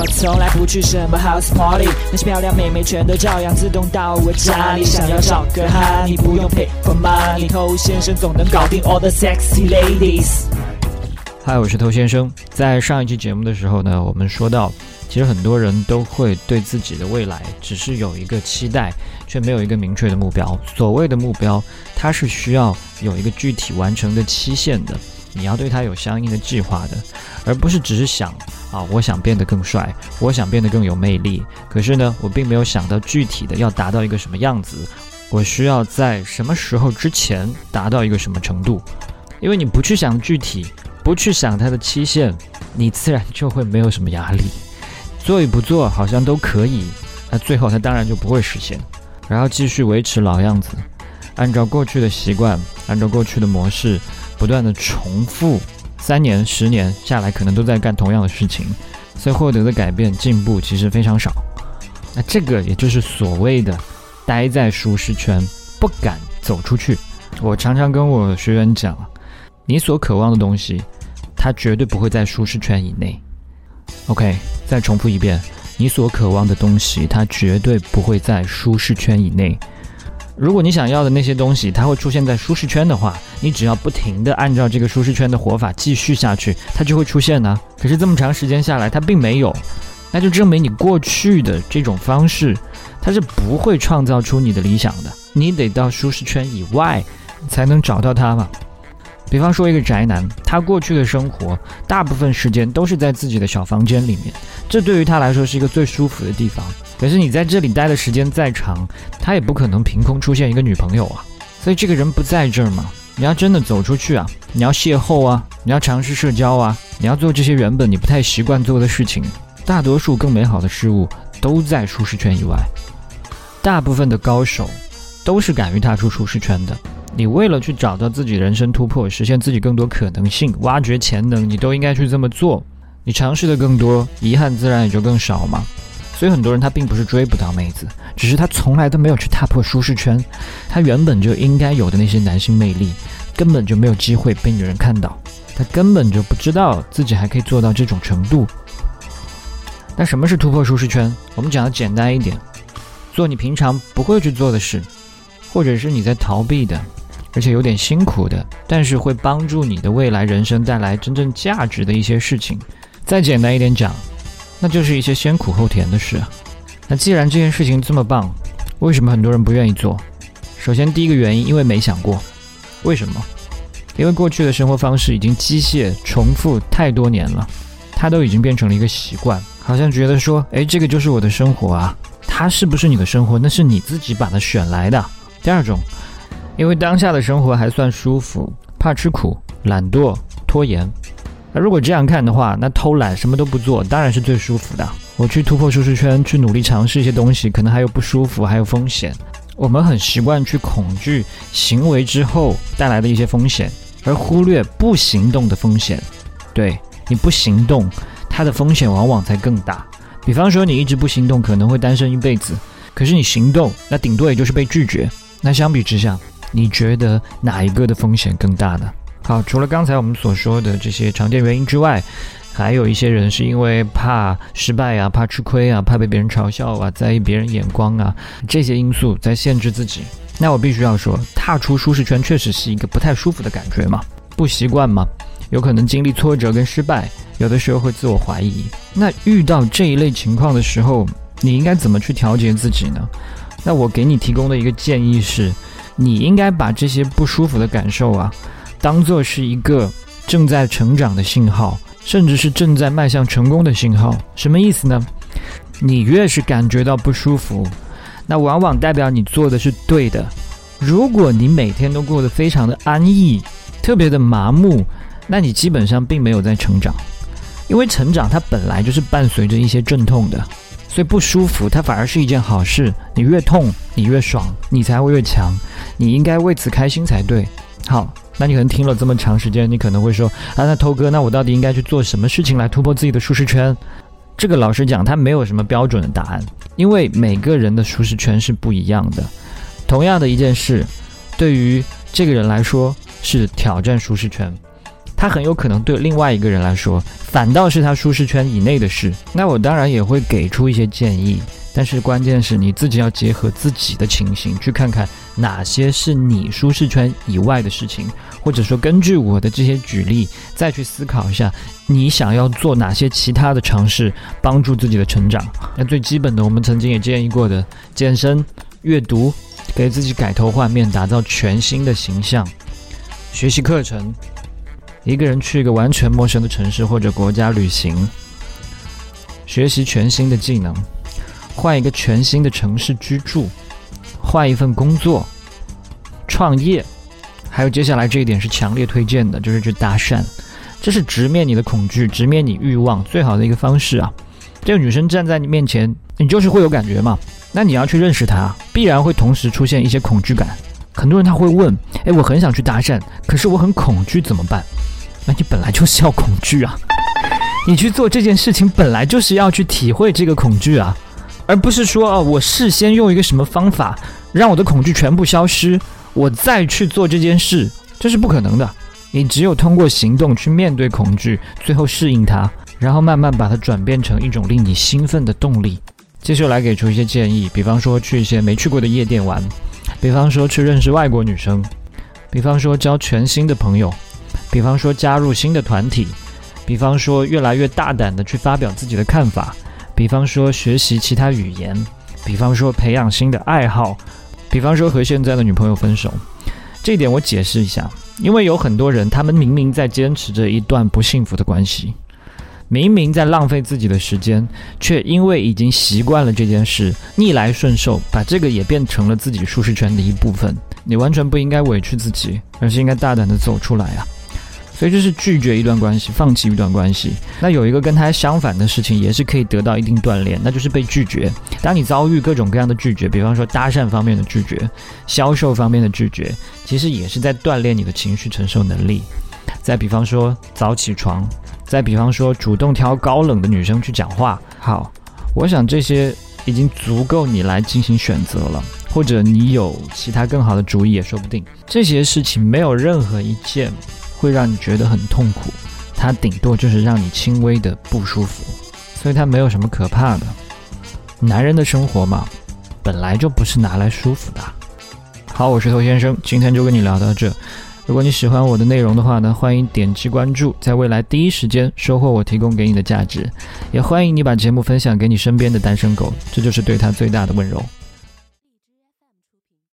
我从来不去什么 house party，那些漂亮妹妹全都照样自动到我家里。想要找个哈，你不用 pay for money，偷先生总能搞定 all the sexy ladies。嗨，我是偷先生。在上一期节目的时候呢，我们说到，其实很多人都会对自己的未来只是有一个期待，却没有一个明确的目标。所谓的目标，它是需要有一个具体完成的期限的。你要对它有相应的计划的，而不是只是想啊，我想变得更帅，我想变得更有魅力。可是呢，我并没有想到具体的要达到一个什么样子，我需要在什么时候之前达到一个什么程度。因为你不去想具体，不去想它的期限，你自然就会没有什么压力。做与不做好像都可以，那最后它当然就不会实现。然后继续维持老样子，按照过去的习惯，按照过去的模式。不断的重复，三年、十年下来，可能都在干同样的事情，所以获得的改变、进步其实非常少。那这个也就是所谓的待在舒适圈，不敢走出去。我常常跟我学员讲，你所渴望的东西，它绝对不会在舒适圈以内。OK，再重复一遍，你所渴望的东西，它绝对不会在舒适圈以内。如果你想要的那些东西，它会出现在舒适圈的话，你只要不停地按照这个舒适圈的活法继续下去，它就会出现呢。可是这么长时间下来，它并没有，那就证明你过去的这种方式，它是不会创造出你的理想的。你得到舒适圈以外，才能找到它嘛。比方说一个宅男，他过去的生活大部分时间都是在自己的小房间里面，这对于他来说是一个最舒服的地方。可是你在这里待的时间再长，他也不可能凭空出现一个女朋友啊。所以这个人不在这儿嘛，你要真的走出去啊，你要邂逅啊，你要尝试社交啊，你要做这些原本你不太习惯做的事情。大多数更美好的事物都在舒适圈以外，大部分的高手都是敢于踏出舒适圈的。你为了去找到自己人生突破，实现自己更多可能性，挖掘潜能，你都应该去这么做。你尝试的更多，遗憾自然也就更少嘛。所以很多人他并不是追不到妹子，只是他从来都没有去踏破舒适圈，他原本就应该有的那些男性魅力，根本就没有机会被女人看到，他根本就不知道自己还可以做到这种程度。那什么是突破舒适圈？我们讲的简单一点，做你平常不会去做的事，或者是你在逃避的。而且有点辛苦的，但是会帮助你的未来人生带来真正价值的一些事情。再简单一点讲，那就是一些先苦后甜的事。那既然这件事情这么棒，为什么很多人不愿意做？首先，第一个原因，因为没想过。为什么？因为过去的生活方式已经机械重复太多年了，它都已经变成了一个习惯，好像觉得说，哎，这个就是我的生活啊。它是不是你的生活？那是你自己把它选来的。第二种。因为当下的生活还算舒服，怕吃苦，懒惰，拖延。那如果这样看的话，那偷懒什么都不做，当然是最舒服的。我去突破舒适圈，去努力尝试一些东西，可能还有不舒服，还有风险。我们很习惯去恐惧行为之后带来的一些风险，而忽略不行动的风险。对你不行动，它的风险往往才更大。比方说，你一直不行动，可能会单身一辈子；可是你行动，那顶多也就是被拒绝。那相比之下，你觉得哪一个的风险更大呢？好，除了刚才我们所说的这些常见原因之外，还有一些人是因为怕失败啊，怕吃亏啊，怕被别人嘲笑啊，在意别人眼光啊，这些因素在限制自己。那我必须要说，踏出舒适圈确实是一个不太舒服的感觉嘛，不习惯嘛，有可能经历挫折跟失败，有的时候会自我怀疑。那遇到这一类情况的时候，你应该怎么去调节自己呢？那我给你提供的一个建议是。你应该把这些不舒服的感受啊，当做是一个正在成长的信号，甚至是正在迈向成功的信号。什么意思呢？你越是感觉到不舒服，那往往代表你做的是对的。如果你每天都过得非常的安逸，特别的麻木，那你基本上并没有在成长，因为成长它本来就是伴随着一些阵痛的。所以不舒服，它反而是一件好事。你越痛，你越爽，你才会越强。你应该为此开心才对。好，那你可能听了这么长时间，你可能会说啊，那头哥，那我到底应该去做什么事情来突破自己的舒适圈？这个老实讲，它没有什么标准的答案，因为每个人的舒适圈是不一样的。同样的一件事，对于这个人来说是挑战舒适圈，他很有可能对另外一个人来说，反倒是他舒适圈以内的事。那我当然也会给出一些建议，但是关键是你自己要结合自己的情形，去看看哪些是你舒适圈以外的事情，或者说根据我的这些举例，再去思考一下，你想要做哪些其他的尝试，帮助自己的成长。那最基本的，我们曾经也建议过的，健身、阅读。给自己改头换面，打造全新的形象。学习课程，一个人去一个完全陌生的城市或者国家旅行，学习全新的技能，换一个全新的城市居住，换一份工作，创业，还有接下来这一点是强烈推荐的，就是去搭讪。这是直面你的恐惧，直面你欲望最好的一个方式啊！这个女生站在你面前，你就是会有感觉嘛？那你要去认识她，必然会同时出现一些恐惧感。很多人他会问：“哎，我很想去搭讪，可是我很恐惧，怎么办？”那你本来就是要恐惧啊！你去做这件事情，本来就是要去体会这个恐惧啊，而不是说啊，我事先用一个什么方法让我的恐惧全部消失，我再去做这件事，这是不可能的。你只有通过行动去面对恐惧，最后适应它，然后慢慢把它转变成一种令你兴奋的动力。接下来给出一些建议，比方说去一些没去过的夜店玩，比方说去认识外国女生，比方说交全新的朋友，比方说加入新的团体，比方说越来越大胆的去发表自己的看法，比方说学习其他语言，比方说培养新的爱好，比方说和现在的女朋友分手。这一点我解释一下，因为有很多人，他们明明在坚持着一段不幸福的关系。明明在浪费自己的时间，却因为已经习惯了这件事，逆来顺受，把这个也变成了自己舒适圈的一部分。你完全不应该委屈自己，而是应该大胆的走出来啊！所以就是拒绝一段关系，放弃一段关系。那有一个跟他相反的事情，也是可以得到一定锻炼，那就是被拒绝。当你遭遇各种各样的拒绝，比方说搭讪方面的拒绝、销售方面的拒绝，其实也是在锻炼你的情绪承受能力。再比方说早起床。再比方说，主动挑高冷的女生去讲话，好，我想这些已经足够你来进行选择了，或者你有其他更好的主意也说不定。这些事情没有任何一件会让你觉得很痛苦，它顶多就是让你轻微的不舒服，所以它没有什么可怕的。男人的生活嘛，本来就不是拿来舒服的。好，我是头先生，今天就跟你聊到这。如果你喜欢我的内容的话呢，欢迎点击关注，在未来第一时间收获我提供给你的价值。也欢迎你把节目分享给你身边的单身狗，这就是对他最大的温柔。